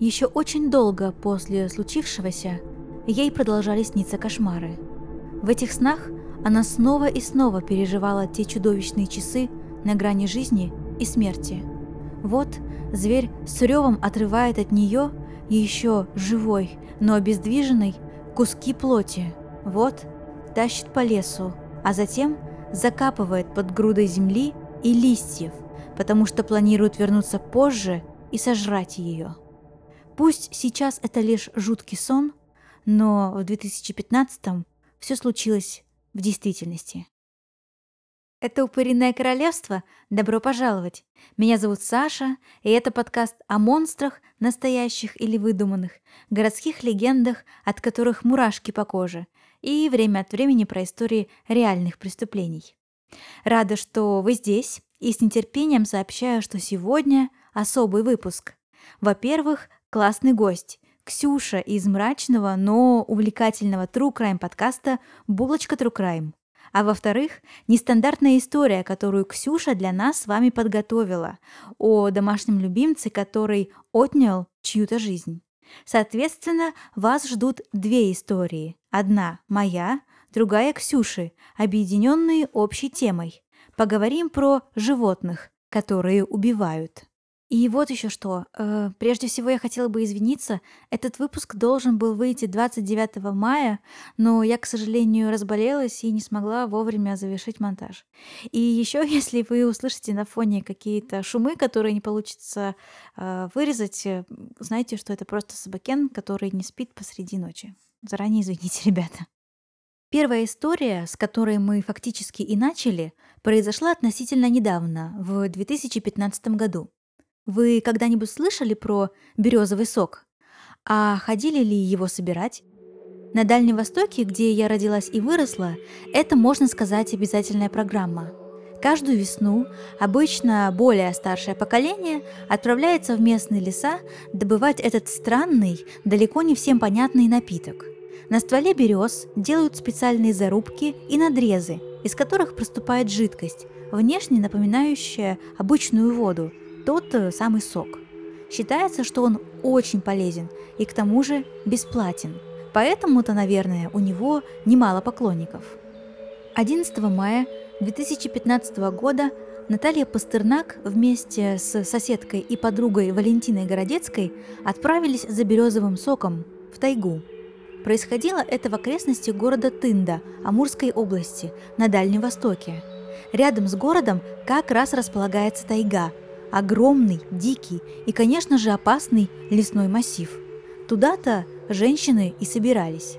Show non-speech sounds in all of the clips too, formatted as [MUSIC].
Еще очень долго после случившегося ей продолжали сниться кошмары. В этих снах она снова и снова переживала те чудовищные часы на грани жизни и смерти. Вот зверь с ревом отрывает от нее еще живой, но обездвиженный куски плоти. Вот тащит по лесу, а затем закапывает под грудой земли и листьев, потому что планирует вернуться позже и сожрать ее. Пусть сейчас это лишь жуткий сон, но в 2015 все случилось в действительности. Это «Упыриное королевство». Добро пожаловать. Меня зовут Саша, и это подкаст о монстрах, настоящих или выдуманных, городских легендах, от которых мурашки по коже, и время от времени про истории реальных преступлений. Рада, что вы здесь, и с нетерпением сообщаю, что сегодня особый выпуск. Во-первых, классный гость. Ксюша из мрачного, но увлекательного True Crime подкаста «Булочка True Crime». А во-вторых, нестандартная история, которую Ксюша для нас с вами подготовила, о домашнем любимце, который отнял чью-то жизнь. Соответственно, вас ждут две истории. Одна моя, другая Ксюши, объединенные общей темой. Поговорим про животных, которые убивают. И вот еще что. Э, прежде всего я хотела бы извиниться. Этот выпуск должен был выйти 29 мая, но я, к сожалению, разболелась и не смогла вовремя завершить монтаж. И еще, [LAUGHS] если вы услышите на фоне какие-то шумы, которые не получится э, вырезать, э, знайте, что это просто собакен, который не спит посреди ночи. Заранее извините, [LAUGHS] ребята. Первая история, с которой мы фактически и начали, произошла относительно недавно, в 2015 году. Вы когда-нибудь слышали про березовый сок? А ходили ли его собирать? На Дальнем Востоке, где я родилась и выросла, это, можно сказать, обязательная программа. Каждую весну обычно более старшее поколение отправляется в местные леса добывать этот странный, далеко не всем понятный напиток. На стволе берез делают специальные зарубки и надрезы, из которых проступает жидкость, внешне напоминающая обычную воду, тот э, самый сок. Считается, что он очень полезен и к тому же бесплатен. Поэтому-то, наверное, у него немало поклонников. 11 мая 2015 года Наталья Пастернак вместе с соседкой и подругой Валентиной Городецкой отправились за березовым соком в тайгу. Происходило это в окрестности города Тында, Амурской области, на Дальнем Востоке. Рядом с городом как раз располагается тайга, огромный, дикий и, конечно же, опасный лесной массив. Туда-то женщины и собирались.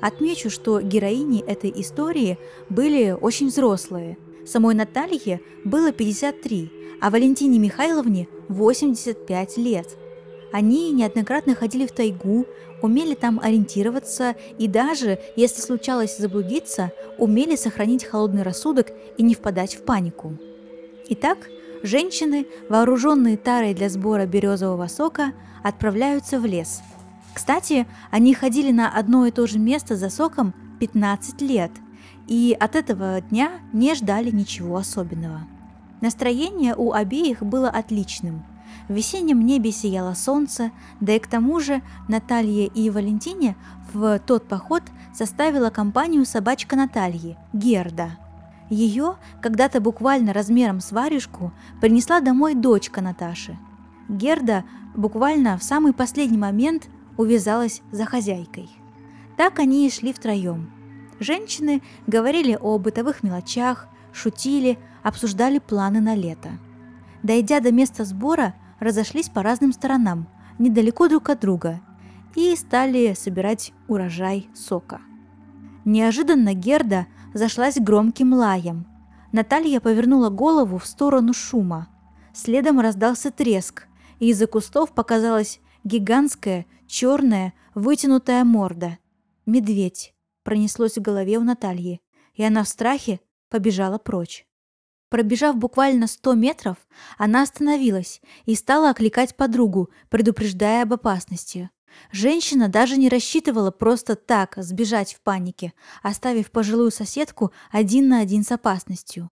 Отмечу, что героини этой истории были очень взрослые. Самой Наталье было 53, а Валентине Михайловне 85 лет. Они неоднократно ходили в тайгу, умели там ориентироваться и даже, если случалось заблудиться, умели сохранить холодный рассудок и не впадать в панику. Итак, Женщины, вооруженные тарой для сбора березового сока, отправляются в лес. Кстати, они ходили на одно и то же место за соком 15 лет, и от этого дня не ждали ничего особенного. Настроение у обеих было отличным. В весеннем небе сияло солнце, да и к тому же Наталье и Валентине в тот поход составила компанию собачка Натальи, Герда – ее, когда-то буквально размером с варежку, принесла домой дочка Наташи. Герда буквально в самый последний момент увязалась за хозяйкой. Так они и шли втроем. Женщины говорили о бытовых мелочах, шутили, обсуждали планы на лето. Дойдя до места сбора, разошлись по разным сторонам, недалеко друг от друга, и стали собирать урожай сока. Неожиданно Герда зашлась громким лаем. Наталья повернула голову в сторону шума. Следом раздался треск, и из-за кустов показалась гигантская, черная, вытянутая морда. Медведь пронеслось в голове у Натальи, и она в страхе побежала прочь. Пробежав буквально сто метров, она остановилась и стала окликать подругу, предупреждая об опасности. Женщина даже не рассчитывала просто так сбежать в панике, оставив пожилую соседку один на один с опасностью.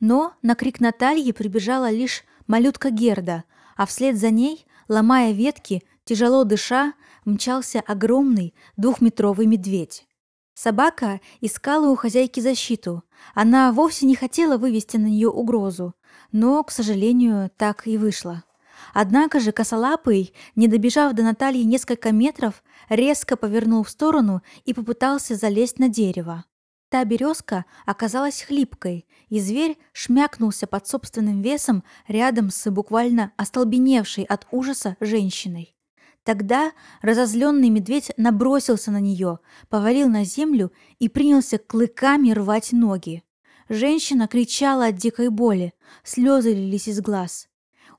Но на крик Натальи прибежала лишь малютка Герда, а вслед за ней, ломая ветки, Тяжело дыша, мчался огромный двухметровый медведь. Собака искала у хозяйки защиту. Она вовсе не хотела вывести на нее угрозу, но, к сожалению, так и вышло. Однако же косолапый, не добежав до Натальи несколько метров, резко повернул в сторону и попытался залезть на дерево. Та березка оказалась хлипкой, и зверь шмякнулся под собственным весом рядом с буквально остолбеневшей от ужаса женщиной. Тогда разозленный медведь набросился на нее, повалил на землю и принялся клыками рвать ноги. Женщина кричала от дикой боли, слезы лились из глаз.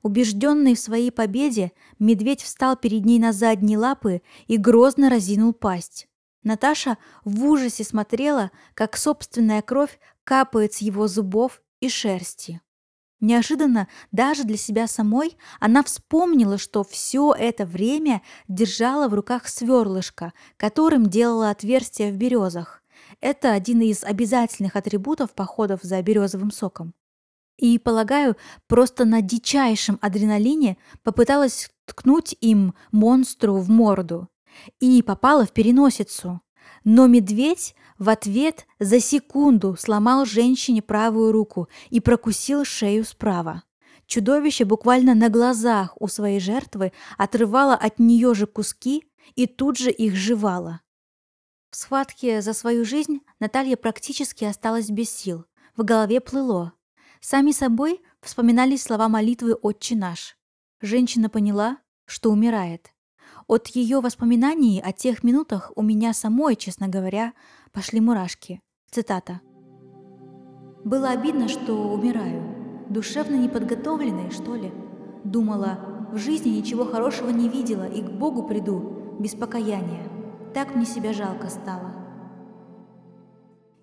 Убежденный в своей победе, медведь встал перед ней на задние лапы и грозно разинул пасть. Наташа в ужасе смотрела, как собственная кровь капает с его зубов и шерсти. Неожиданно даже для себя самой она вспомнила, что все это время держала в руках сверлышко, которым делала отверстия в березах. Это один из обязательных атрибутов походов за березовым соком. И, полагаю, просто на дичайшем адреналине попыталась ткнуть им монстру в морду и попала в переносицу. Но медведь в ответ за секунду сломал женщине правую руку и прокусил шею справа. Чудовище буквально на глазах у своей жертвы отрывало от нее же куски и тут же их жевало. В схватке за свою жизнь Наталья практически осталась без сил. В голове плыло. Сами собой вспоминались слова молитвы «Отче наш». Женщина поняла, что умирает. От ее воспоминаний о тех минутах у меня самой, честно говоря, пошли мурашки. Цитата. «Было обидно, что умираю. Душевно неподготовленной, что ли? Думала, в жизни ничего хорошего не видела и к Богу приду, без покаяния. Так мне себя жалко стало».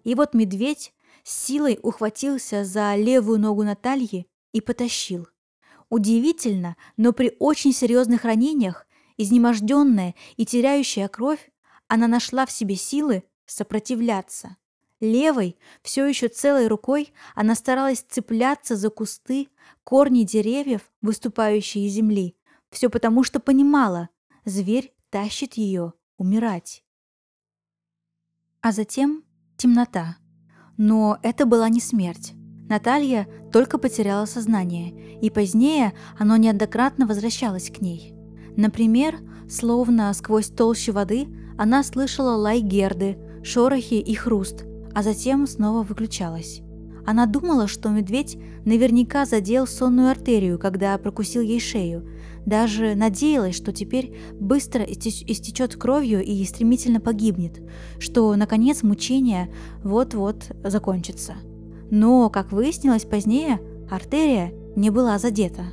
И вот медведь силой ухватился за левую ногу Натальи и потащил. Удивительно, но при очень серьезных ранениях Изнеможденная и теряющая кровь, она нашла в себе силы сопротивляться. Левой, все еще целой рукой, она старалась цепляться за кусты, корни деревьев, выступающие из земли. Все потому, что понимала, зверь тащит ее умирать. А затем темнота. Но это была не смерть. Наталья только потеряла сознание, и позднее оно неоднократно возвращалось к ней. Например, словно сквозь толщу воды, она слышала лай Герды, шорохи и хруст, а затем снова выключалась. Она думала, что медведь наверняка задел сонную артерию, когда прокусил ей шею. Даже надеялась, что теперь быстро истечет кровью и стремительно погибнет, что, наконец, мучение вот-вот закончится. Но, как выяснилось позднее, артерия не была задета.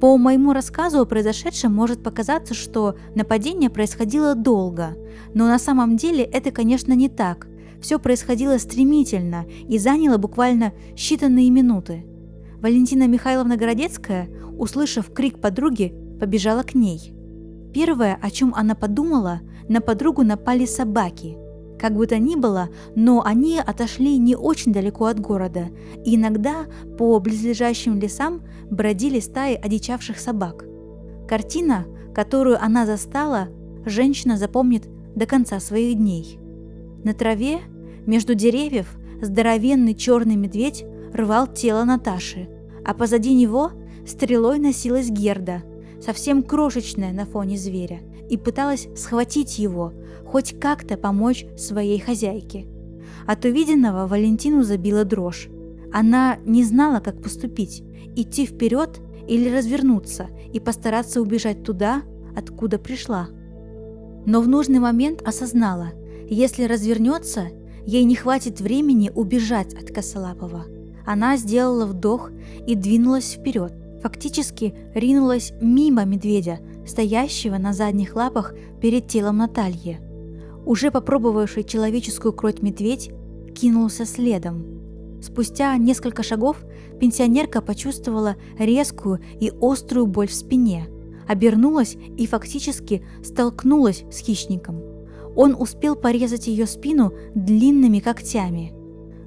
По моему рассказу о произошедшем может показаться, что нападение происходило долго, но на самом деле это, конечно, не так. Все происходило стремительно и заняло буквально считанные минуты. Валентина Михайловна Городецкая, услышав крик подруги, побежала к ней. Первое, о чем она подумала, на подругу напали собаки – как бы то ни было, но они отошли не очень далеко от города, и иногда по близлежащим лесам бродили стаи одичавших собак. Картина, которую она застала, женщина запомнит до конца своих дней. На траве, между деревьев, здоровенный черный медведь рвал тело Наташи, а позади него стрелой носилась Герда, совсем крошечная на фоне зверя, и пыталась схватить его – хоть как-то помочь своей хозяйке. От увиденного Валентину забила дрожь. Она не знала, как поступить, идти вперед или развернуться и постараться убежать туда, откуда пришла. Но в нужный момент осознала, если развернется, ей не хватит времени убежать от Косолапова. Она сделала вдох и двинулась вперед, фактически ринулась мимо медведя, стоящего на задних лапах перед телом Натальи. Уже попробовавший человеческую кровь медведь кинулся следом. Спустя несколько шагов пенсионерка почувствовала резкую и острую боль в спине, обернулась и фактически столкнулась с хищником. Он успел порезать ее спину длинными когтями.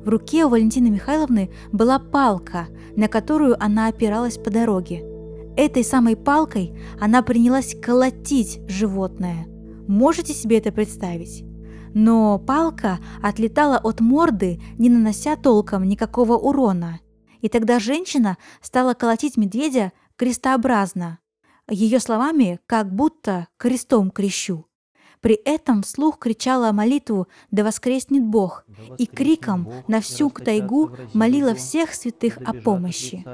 В руке у Валентины Михайловны была палка, на которую она опиралась по дороге. Этой самой палкой она принялась колотить животное. Можете себе это представить? Но палка отлетала от морды, не нанося толком никакого урона. И тогда женщина стала колотить медведя крестообразно. Ее словами, как будто крестом крещу. При этом вслух кричала молитву «Да воскреснет Бог!» и криком на всю тайгу молила всех святых о помощи.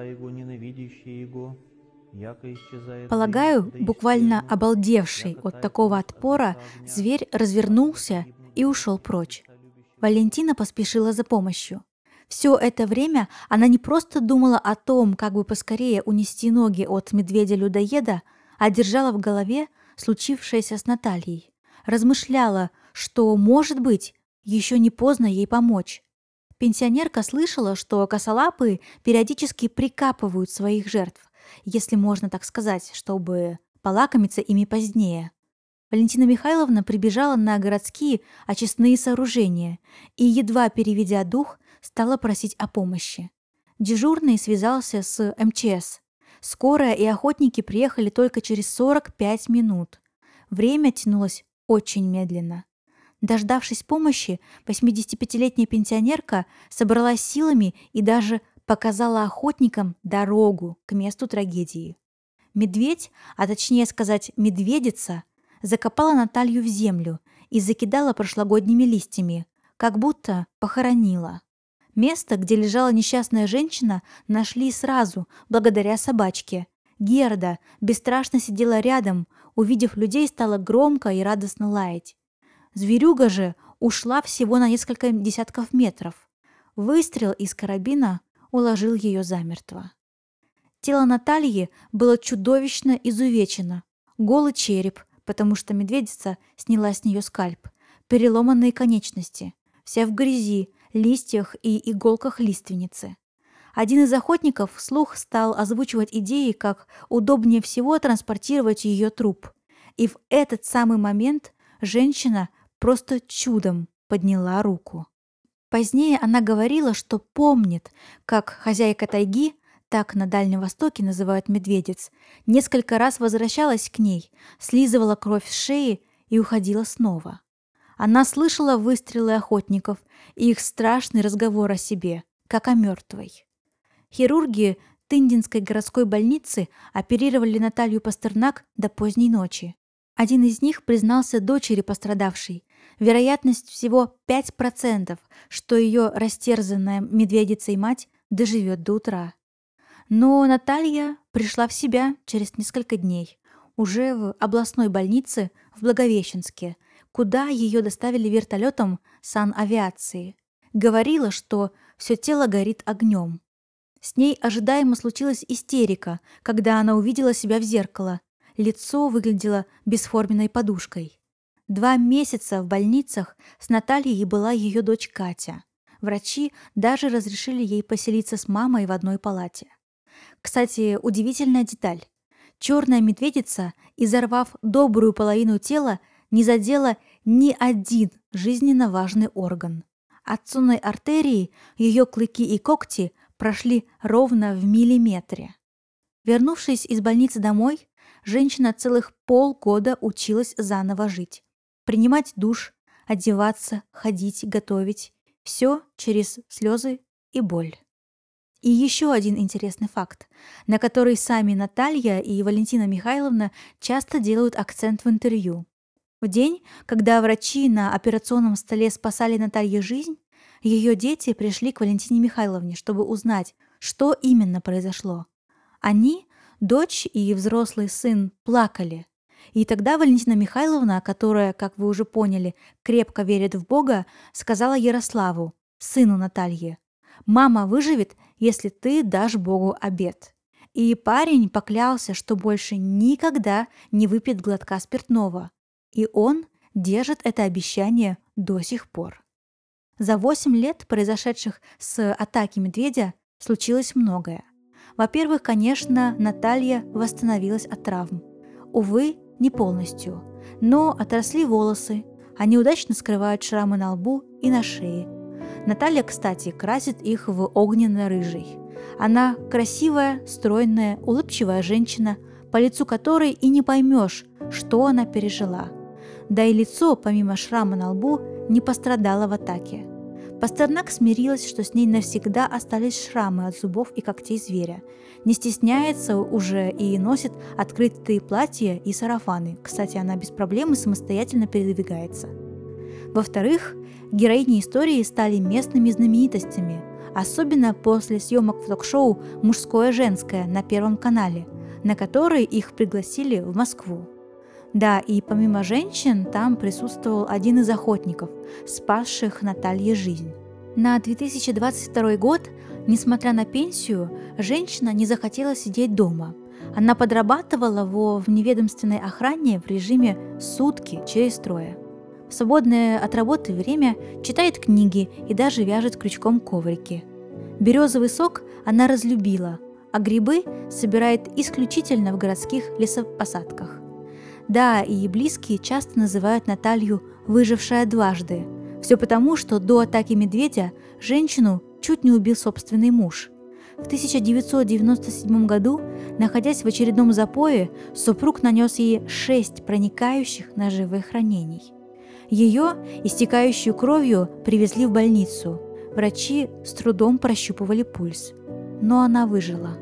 Полагаю, буквально обалдевший от такого отпора, зверь развернулся и ушел прочь. Валентина поспешила за помощью. Все это время она не просто думала о том, как бы поскорее унести ноги от медведя-людоеда, а держала в голове случившееся с Натальей размышляла, что, может быть, еще не поздно ей помочь. Пенсионерка слышала, что косолапые периодически прикапывают своих жертв, если можно так сказать, чтобы полакомиться ими позднее. Валентина Михайловна прибежала на городские очистные сооружения и, едва переведя дух, стала просить о помощи. Дежурный связался с МЧС. Скорая и охотники приехали только через 45 минут. Время тянулось очень медленно. Дождавшись помощи, 85-летняя пенсионерка собралась силами и даже показала охотникам дорогу к месту трагедии. Медведь, а точнее сказать медведица, закопала Наталью в землю и закидала прошлогодними листьями, как будто похоронила. Место, где лежала несчастная женщина, нашли сразу, благодаря собачке. Герда бесстрашно сидела рядом, увидев людей, стала громко и радостно лаять. Зверюга же ушла всего на несколько десятков метров. Выстрел из карабина уложил ее замертво. Тело Натальи было чудовищно изувечено. Голый череп, потому что медведица сняла с нее скальп, переломанные конечности, вся в грязи, листьях и иголках лиственницы. Один из охотников вслух стал озвучивать идеи, как удобнее всего транспортировать ее труп. И в этот самый момент женщина просто чудом подняла руку. Позднее она говорила, что помнит, как хозяйка тайги, так на Дальнем Востоке называют медведец, несколько раз возвращалась к ней, слизывала кровь с шеи и уходила снова. Она слышала выстрелы охотников и их страшный разговор о себе, как о мертвой. Хирурги Тындинской городской больницы оперировали Наталью Пастернак до поздней ночи. Один из них признался дочери пострадавшей. Вероятность всего 5%, что ее растерзанная медведицей мать доживет до утра. Но Наталья пришла в себя через несколько дней, уже в областной больнице в Благовещенске, куда ее доставили вертолетом санавиации. Говорила, что все тело горит огнем. С ней ожидаемо случилась истерика, когда она увидела себя в зеркало. Лицо выглядело бесформенной подушкой. Два месяца в больницах с Натальей была ее дочь Катя. Врачи даже разрешили ей поселиться с мамой в одной палате. Кстати, удивительная деталь. Черная медведица, изорвав добрую половину тела, не задела ни один жизненно важный орган. От сонной артерии ее клыки и когти прошли ровно в миллиметре. Вернувшись из больницы домой, женщина целых полгода училась заново жить. Принимать душ, одеваться, ходить, готовить. Все через слезы и боль. И еще один интересный факт, на который сами Наталья и Валентина Михайловна часто делают акцент в интервью. В день, когда врачи на операционном столе спасали Наталье жизнь, ее дети пришли к Валентине Михайловне, чтобы узнать, что именно произошло. Они, дочь и взрослый сын, плакали. И тогда Валентина Михайловна, которая, как вы уже поняли, крепко верит в Бога, сказала Ярославу, сыну Натальи, «Мама выживет, если ты дашь Богу обед». И парень поклялся, что больше никогда не выпьет глотка спиртного. И он держит это обещание до сих пор. За 8 лет, произошедших с атаки медведя, случилось многое. Во-первых, конечно, Наталья восстановилась от травм. Увы, не полностью. Но отросли волосы. Они удачно скрывают шрамы на лбу и на шее. Наталья, кстати, красит их в огненно-рыжий. Она красивая, стройная, улыбчивая женщина, по лицу которой и не поймешь, что она пережила. Да и лицо, помимо шрама на лбу, не пострадало в атаке. Пастернак смирилась, что с ней навсегда остались шрамы от зубов и когтей зверя. Не стесняется уже и носит открытые платья и сарафаны. Кстати, она без проблем и самостоятельно передвигается. Во-вторых, героини истории стали местными знаменитостями, особенно после съемок в ток-шоу «Мужское-женское» на Первом канале, на который их пригласили в Москву. Да, и помимо женщин там присутствовал один из охотников, спасших Наталье жизнь. На 2022 год, несмотря на пенсию, женщина не захотела сидеть дома. Она подрабатывала во вневедомственной охране в режиме сутки через трое. В свободное от работы время читает книги и даже вяжет крючком коврики. Березовый сок она разлюбила, а грибы собирает исключительно в городских лесопосадках. Да, и близкие часто называют Наталью «выжившая дважды». Все потому, что до атаки медведя женщину чуть не убил собственный муж. В 1997 году, находясь в очередном запое, супруг нанес ей шесть проникающих ножевых ранений. Ее, истекающую кровью, привезли в больницу. Врачи с трудом прощупывали пульс. Но она выжила.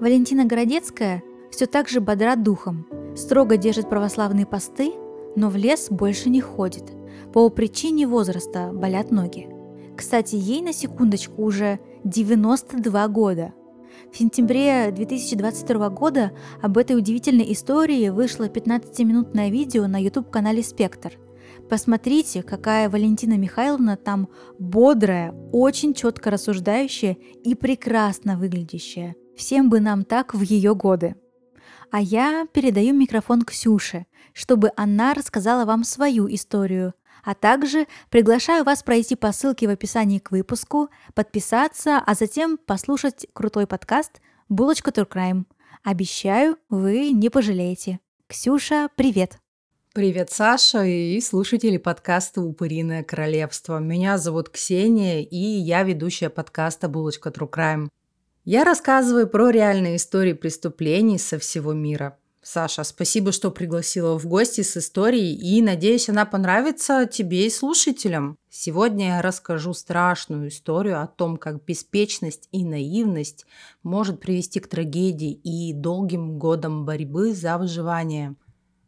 Валентина Городецкая все так же бодра духом, строго держит православные посты, но в лес больше не ходит. По причине возраста болят ноги. Кстати, ей на секундочку уже 92 года. В сентябре 2022 года об этой удивительной истории вышло 15-минутное видео на YouTube-канале «Спектр». Посмотрите, какая Валентина Михайловна там бодрая, очень четко рассуждающая и прекрасно выглядящая. Всем бы нам так в ее годы. А я передаю микрофон Ксюше, чтобы она рассказала вам свою историю, а также приглашаю вас пройти по ссылке в описании к выпуску, подписаться, а затем послушать крутой подкаст «Булочка Туркрайм». Обещаю, вы не пожалеете. Ксюша, привет! Привет, Саша и слушатели подкаста «Упыриное королевство». Меня зовут Ксения, и я ведущая подкаста «Булочка True Crime». Я рассказываю про реальные истории преступлений со всего мира. Саша, спасибо, что пригласила в гости с историей, и надеюсь, она понравится тебе и слушателям. Сегодня я расскажу страшную историю о том, как беспечность и наивность может привести к трагедии и долгим годам борьбы за выживание.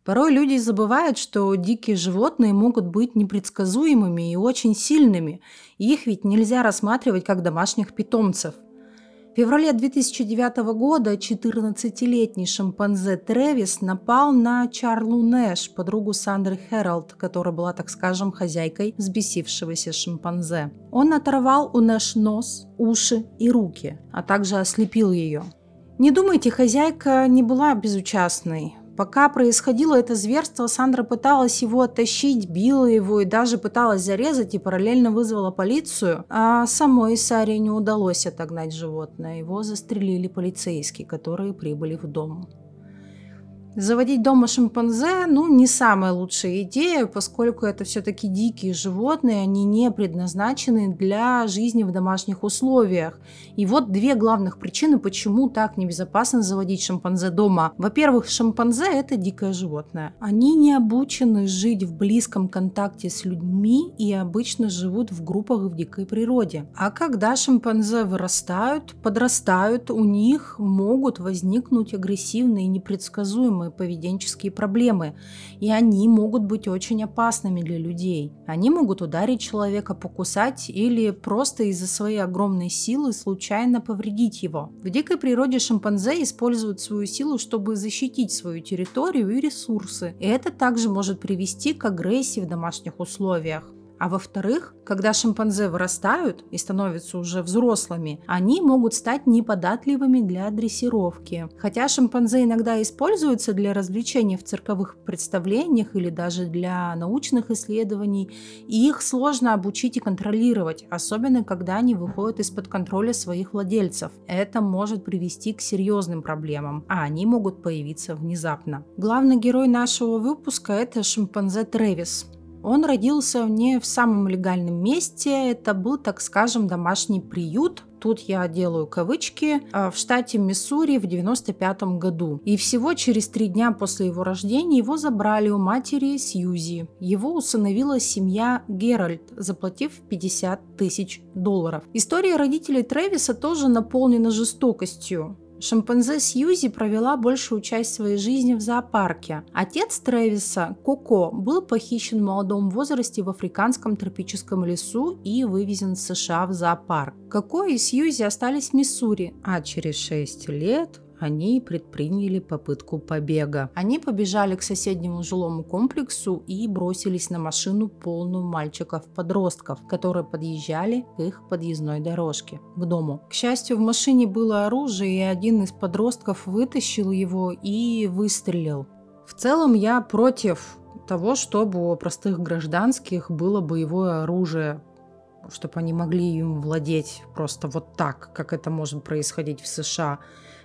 Порой люди забывают, что дикие животные могут быть непредсказуемыми и очень сильными. Их ведь нельзя рассматривать как домашних питомцев. В феврале 2009 года 14-летний шимпанзе Тревис напал на Чарлу Нэш, подругу Сандры Хэролд, которая была, так скажем, хозяйкой взбесившегося шимпанзе. Он оторвал у Нэш нос, уши и руки, а также ослепил ее. Не думайте, хозяйка не была безучастной. Пока происходило это зверство, Сандра пыталась его оттащить, била его и даже пыталась зарезать и параллельно вызвала полицию, а самой Саре не удалось отогнать животное. Его застрелили полицейские, которые прибыли в дом. Заводить дома шимпанзе, ну, не самая лучшая идея, поскольку это все-таки дикие животные, они не предназначены для жизни в домашних условиях. И вот две главных причины, почему так небезопасно заводить шимпанзе дома. Во-первых, шимпанзе – это дикое животное. Они не обучены жить в близком контакте с людьми и обычно живут в группах в дикой природе. А когда шимпанзе вырастают, подрастают, у них могут возникнуть агрессивные непредсказуемые самые поведенческие проблемы, и они могут быть очень опасными для людей. Они могут ударить человека, покусать или просто из-за своей огромной силы случайно повредить его. В дикой природе шимпанзе используют свою силу, чтобы защитить свою территорию и ресурсы, и это также может привести к агрессии в домашних условиях. А во-вторых, когда шимпанзе вырастают и становятся уже взрослыми, они могут стать неподатливыми для дрессировки. Хотя шимпанзе иногда используются для развлечения в цирковых представлениях или даже для научных исследований, и их сложно обучить и контролировать, особенно когда они выходят из-под контроля своих владельцев. Это может привести к серьезным проблемам, а они могут появиться внезапно. Главный герой нашего выпуска это шимпанзе Тревис. Он родился не в самом легальном месте, это был, так скажем, домашний приют, тут я делаю кавычки, а, в штате Миссури в 95 году. И всего через три дня после его рождения его забрали у матери Сьюзи. Его усыновила семья Геральт, заплатив 50 тысяч долларов. История родителей Трэвиса тоже наполнена жестокостью. Шимпанзе Сьюзи провела большую часть своей жизни в зоопарке. Отец Трэвиса, Коко, был похищен в молодом возрасте в африканском тропическом лесу и вывезен в США в зоопарк. Коко и Сьюзи остались в Миссури, а через 6 лет они предприняли попытку побега. Они побежали к соседнему жилому комплексу и бросились на машину, полную мальчиков-подростков, которые подъезжали к их подъездной дорожке, к дому. К счастью, в машине было оружие, и один из подростков вытащил его и выстрелил. В целом я против того, чтобы у простых гражданских было боевое оружие, чтобы они могли им владеть просто вот так, как это может происходить в США.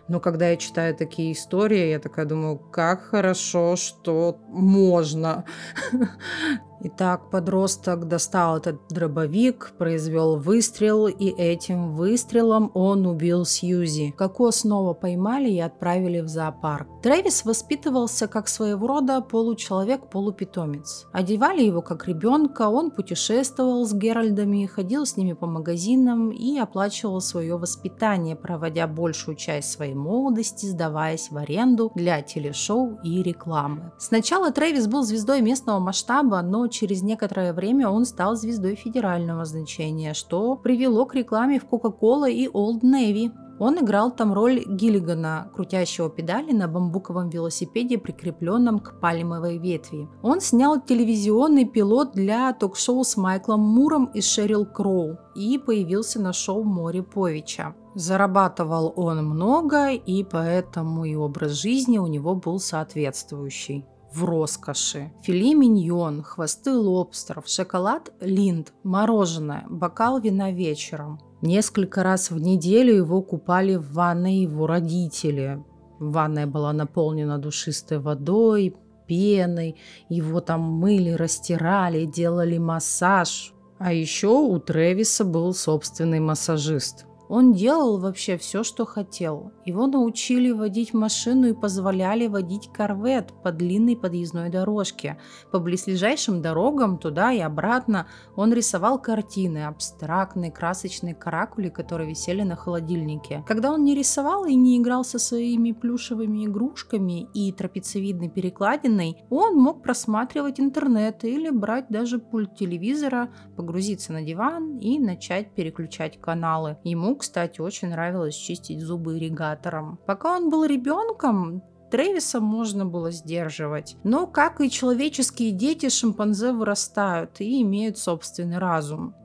Но когда я читаю такие истории, я такая думаю, как хорошо, что можно. [LAUGHS] Итак, подросток достал этот дробовик, произвел выстрел, и этим выстрелом он убил Сьюзи. Коко снова поймали и отправили в зоопарк. Трэвис воспитывался как своего рода получеловек-полупитомец. Одевали его как ребенка, он путешествовал с Геральдами, ходил с ними по магазинам и оплачивал свое воспитание, проводя большую часть своей молодости, сдаваясь в аренду для телешоу и рекламы. Сначала Трэвис был звездой местного масштаба, но через некоторое время он стал звездой федерального значения, что привело к рекламе в Coca-Cola и Old Navy. Он играл там роль Гиллигана, крутящего педали на бамбуковом велосипеде, прикрепленном к пальмовой ветви. Он снял телевизионный пилот для ток-шоу с Майклом Муром и Шерил Кроу и появился на шоу Море Повича. Зарабатывал он много, и поэтому и образ жизни у него был соответствующий в роскоши. Филе миньон, хвосты лобстеров, шоколад линд, мороженое, бокал вина вечером. Несколько раз в неделю его купали в ванной его родители. Ванная была наполнена душистой водой, пеной, его там мыли, растирали, делали массаж. А еще у Тревиса был собственный массажист. Он делал вообще все, что хотел. Его научили водить машину и позволяли водить корвет по длинной подъездной дорожке. По близлежащим дорогам туда и обратно он рисовал картины, абстрактные, красочные каракули, которые висели на холодильнике. Когда он не рисовал и не играл со своими плюшевыми игрушками и трапециевидной перекладиной, он мог просматривать интернет или брать даже пульт телевизора, погрузиться на диван и начать переключать каналы. Ему кстати, очень нравилось чистить зубы ирригатором. Пока он был ребенком, Трэвиса можно было сдерживать. Но, как и человеческие дети, шимпанзе вырастают и имеют собственный разум.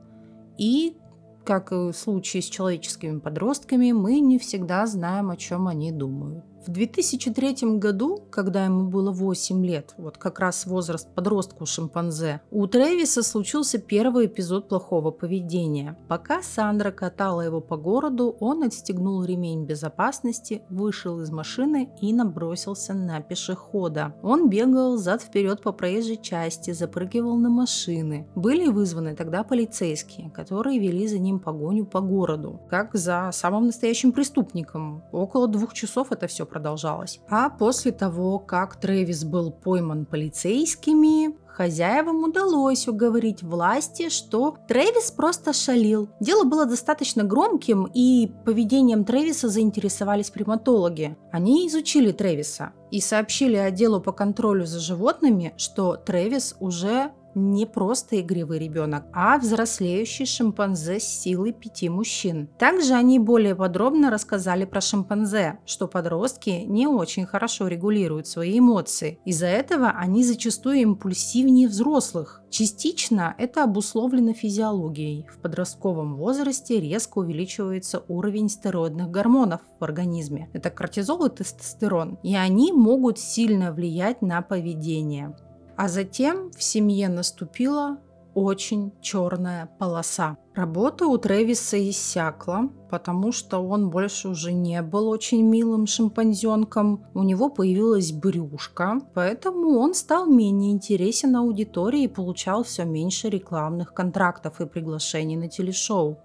И, как и в случае с человеческими подростками, мы не всегда знаем, о чем они думают. В 2003 году, когда ему было 8 лет, вот как раз возраст подростка у шимпанзе, у Трэвиса случился первый эпизод плохого поведения. Пока Сандра катала его по городу, он отстегнул ремень безопасности, вышел из машины и набросился на пешехода. Он бегал зад-вперед по проезжей части, запрыгивал на машины. Были вызваны тогда полицейские, которые вели за ним погоню по городу, как за самым настоящим преступником. Около двух часов это все продолжалось. А после того, как Трэвис был пойман полицейскими, Хозяевам удалось уговорить власти, что Трэвис просто шалил. Дело было достаточно громким, и поведением Трэвиса заинтересовались приматологи. Они изучили Трэвиса и сообщили отделу по контролю за животными, что Трэвис уже не просто игривый ребенок, а взрослеющий шимпанзе с силой пяти мужчин. Также они более подробно рассказали про шимпанзе, что подростки не очень хорошо регулируют свои эмоции. Из-за этого они зачастую импульсивнее взрослых. Частично это обусловлено физиологией. В подростковом возрасте резко увеличивается уровень стероидных гормонов в организме. Это кортизол и тестостерон. И они могут сильно влиять на поведение. А затем в семье наступила очень черная полоса. Работа у Трэвиса иссякла, потому что он больше уже не был очень милым шимпанзенком. У него появилась брюшка, поэтому он стал менее интересен аудитории и получал все меньше рекламных контрактов и приглашений на телешоу.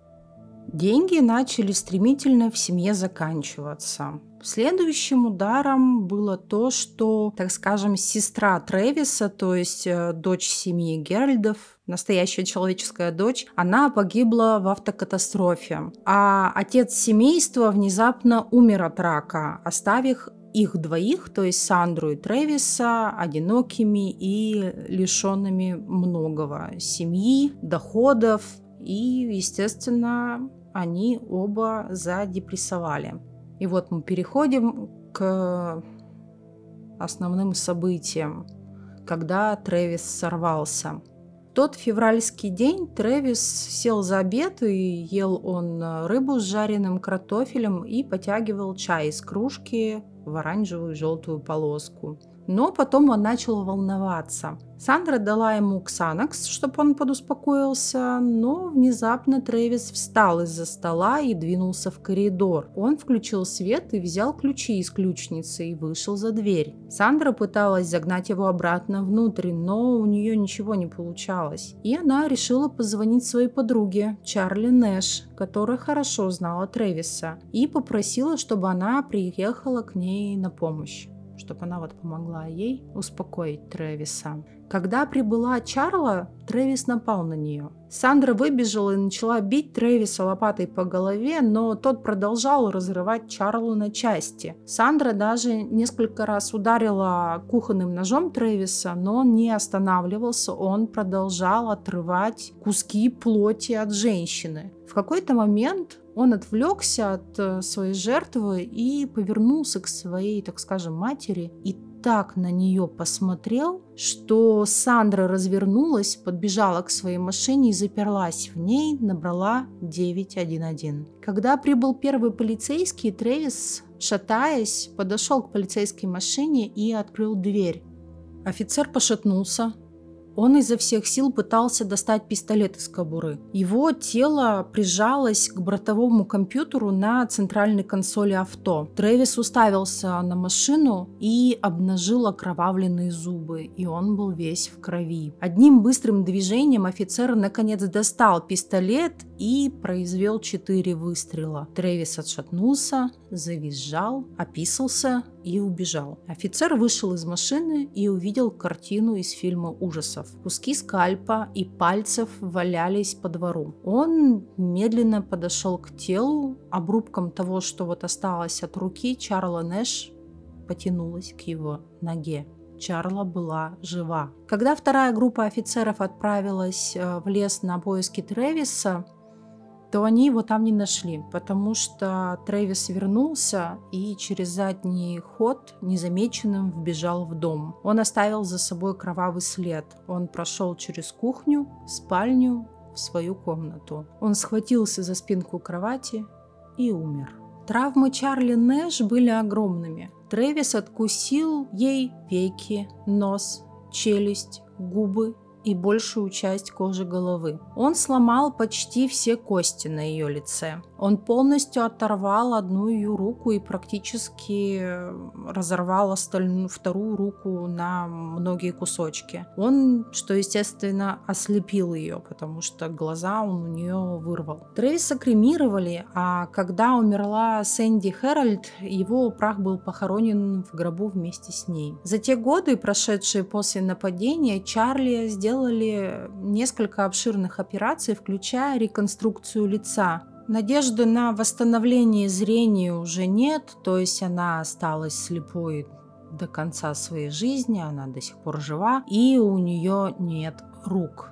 Деньги начали стремительно в семье заканчиваться. Следующим ударом было то, что, так скажем, сестра Тревиса, то есть э, дочь семьи Геральдов, настоящая человеческая дочь, она погибла в автокатастрофе. А отец семейства внезапно умер от рака, оставив их двоих, то есть Сандру и Тревиса, одинокими и лишенными многого семьи, доходов, и, естественно, они оба задепрессовали. И вот мы переходим к основным событиям, когда Трэвис сорвался. Тот февральский день Трэвис сел за обед и ел он рыбу с жареным картофелем и потягивал чай из кружки в оранжевую и желтую полоску. Но потом он начал волноваться. Сандра дала ему ксанакс, чтобы он подуспокоился, но внезапно Трэвис встал из-за стола и двинулся в коридор. Он включил свет и взял ключи из ключницы и вышел за дверь. Сандра пыталась загнать его обратно внутрь, но у нее ничего не получалось. И она решила позвонить своей подруге Чарли Нэш, которая хорошо знала Трэвиса, и попросила, чтобы она приехала к ней на помощь чтобы она вот помогла ей успокоить Трэвиса. Когда прибыла Чарла, Трэвис напал на нее. Сандра выбежала и начала бить Трэвиса лопатой по голове, но тот продолжал разрывать Чарлу на части. Сандра даже несколько раз ударила кухонным ножом Трэвиса, но он не останавливался, он продолжал отрывать куски плоти от женщины. В какой-то момент он отвлекся от э, своей жертвы и повернулся к своей, так скажем, матери и так на нее посмотрел, что Сандра развернулась, подбежала к своей машине и заперлась в ней, набрала 911. Когда прибыл первый полицейский, Трэвис, шатаясь, подошел к полицейской машине и открыл дверь. Офицер пошатнулся, он изо всех сил пытался достать пистолет из кобуры. Его тело прижалось к бортовому компьютеру на центральной консоли авто. Трэвис уставился на машину и обнажил окровавленные зубы, и он был весь в крови. Одним быстрым движением офицер наконец достал пистолет и произвел четыре выстрела. Трэвис отшатнулся, завизжал, описался и убежал. Офицер вышел из машины и увидел картину из фильма ужасов. Куски скальпа и пальцев валялись по двору. Он медленно подошел к телу, обрубком того, что вот осталось от руки, Чарла Нэш потянулась к его ноге. Чарла была жива. Когда вторая группа офицеров отправилась э, в лес на поиски Тревиса, то они его там не нашли, потому что Трэвис вернулся и через задний ход незамеченным вбежал в дом. Он оставил за собой кровавый след. Он прошел через кухню, спальню, в свою комнату. Он схватился за спинку кровати и умер. Травмы Чарли Нэш были огромными. Трэвис откусил ей веки, нос, челюсть, губы и большую часть кожи головы. Он сломал почти все кости на ее лице. Он полностью оторвал одну ее руку и практически э, разорвал остальную вторую руку на многие кусочки. Он, что естественно, ослепил ее, потому что глаза он у нее вырвал. Трэвиса кремировали, а когда умерла Сэнди Хэральд, его прах был похоронен в гробу вместе с ней. За те годы, прошедшие после нападения, Чарли сделали несколько обширных операций, включая реконструкцию лица, Надежды на восстановление зрения уже нет, то есть она осталась слепой до конца своей жизни, она до сих пор жива, и у нее нет рук.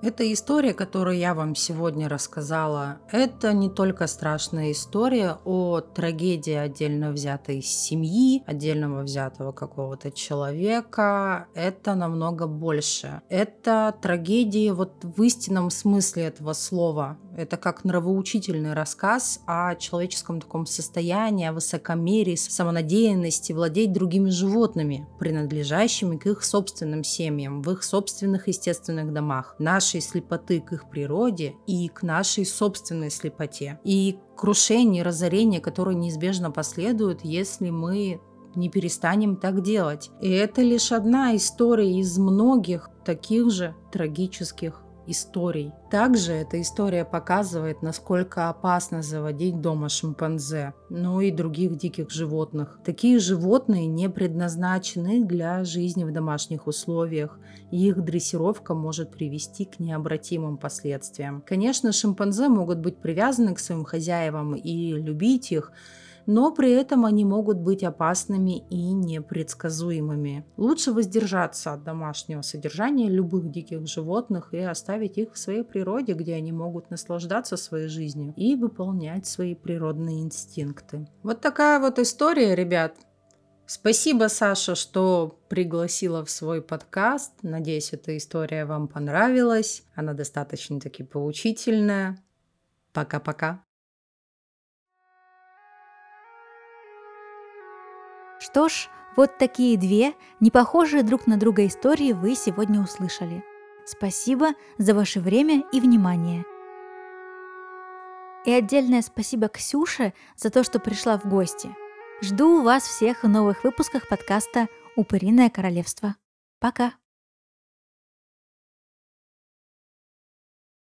Эта история, которую я вам сегодня рассказала, это не только страшная история о трагедии отдельно взятой семьи, отдельного взятого какого-то человека. Это намного больше. Это трагедия вот в истинном смысле этого слова. Это как нравоучительный рассказ о человеческом таком состоянии, о высокомерии, самонадеянности владеть другими животными, принадлежащими к их собственным семьям, в их собственных естественных домах, нашей слепоты к их природе и к нашей собственной слепоте, и крушение, разорение, которое неизбежно последует, если мы не перестанем так делать. И это лишь одна история из многих таких же трагических историй. Также эта история показывает, насколько опасно заводить дома шимпанзе, ну и других диких животных. Такие животные не предназначены для жизни в домашних условиях, и их дрессировка может привести к необратимым последствиям. Конечно, шимпанзе могут быть привязаны к своим хозяевам и любить их, но при этом они могут быть опасными и непредсказуемыми. Лучше воздержаться от домашнего содержания любых диких животных и оставить их в своей природе, где они могут наслаждаться своей жизнью и выполнять свои природные инстинкты. Вот такая вот история, ребят. Спасибо, Саша, что пригласила в свой подкаст. Надеюсь, эта история вам понравилась. Она достаточно таки поучительная. Пока-пока. Что ж, вот такие две, не похожие друг на друга истории вы сегодня услышали. Спасибо за ваше время и внимание. И отдельное спасибо Ксюше за то, что пришла в гости. Жду вас всех в новых выпусках подкаста «Упыриное королевство». Пока!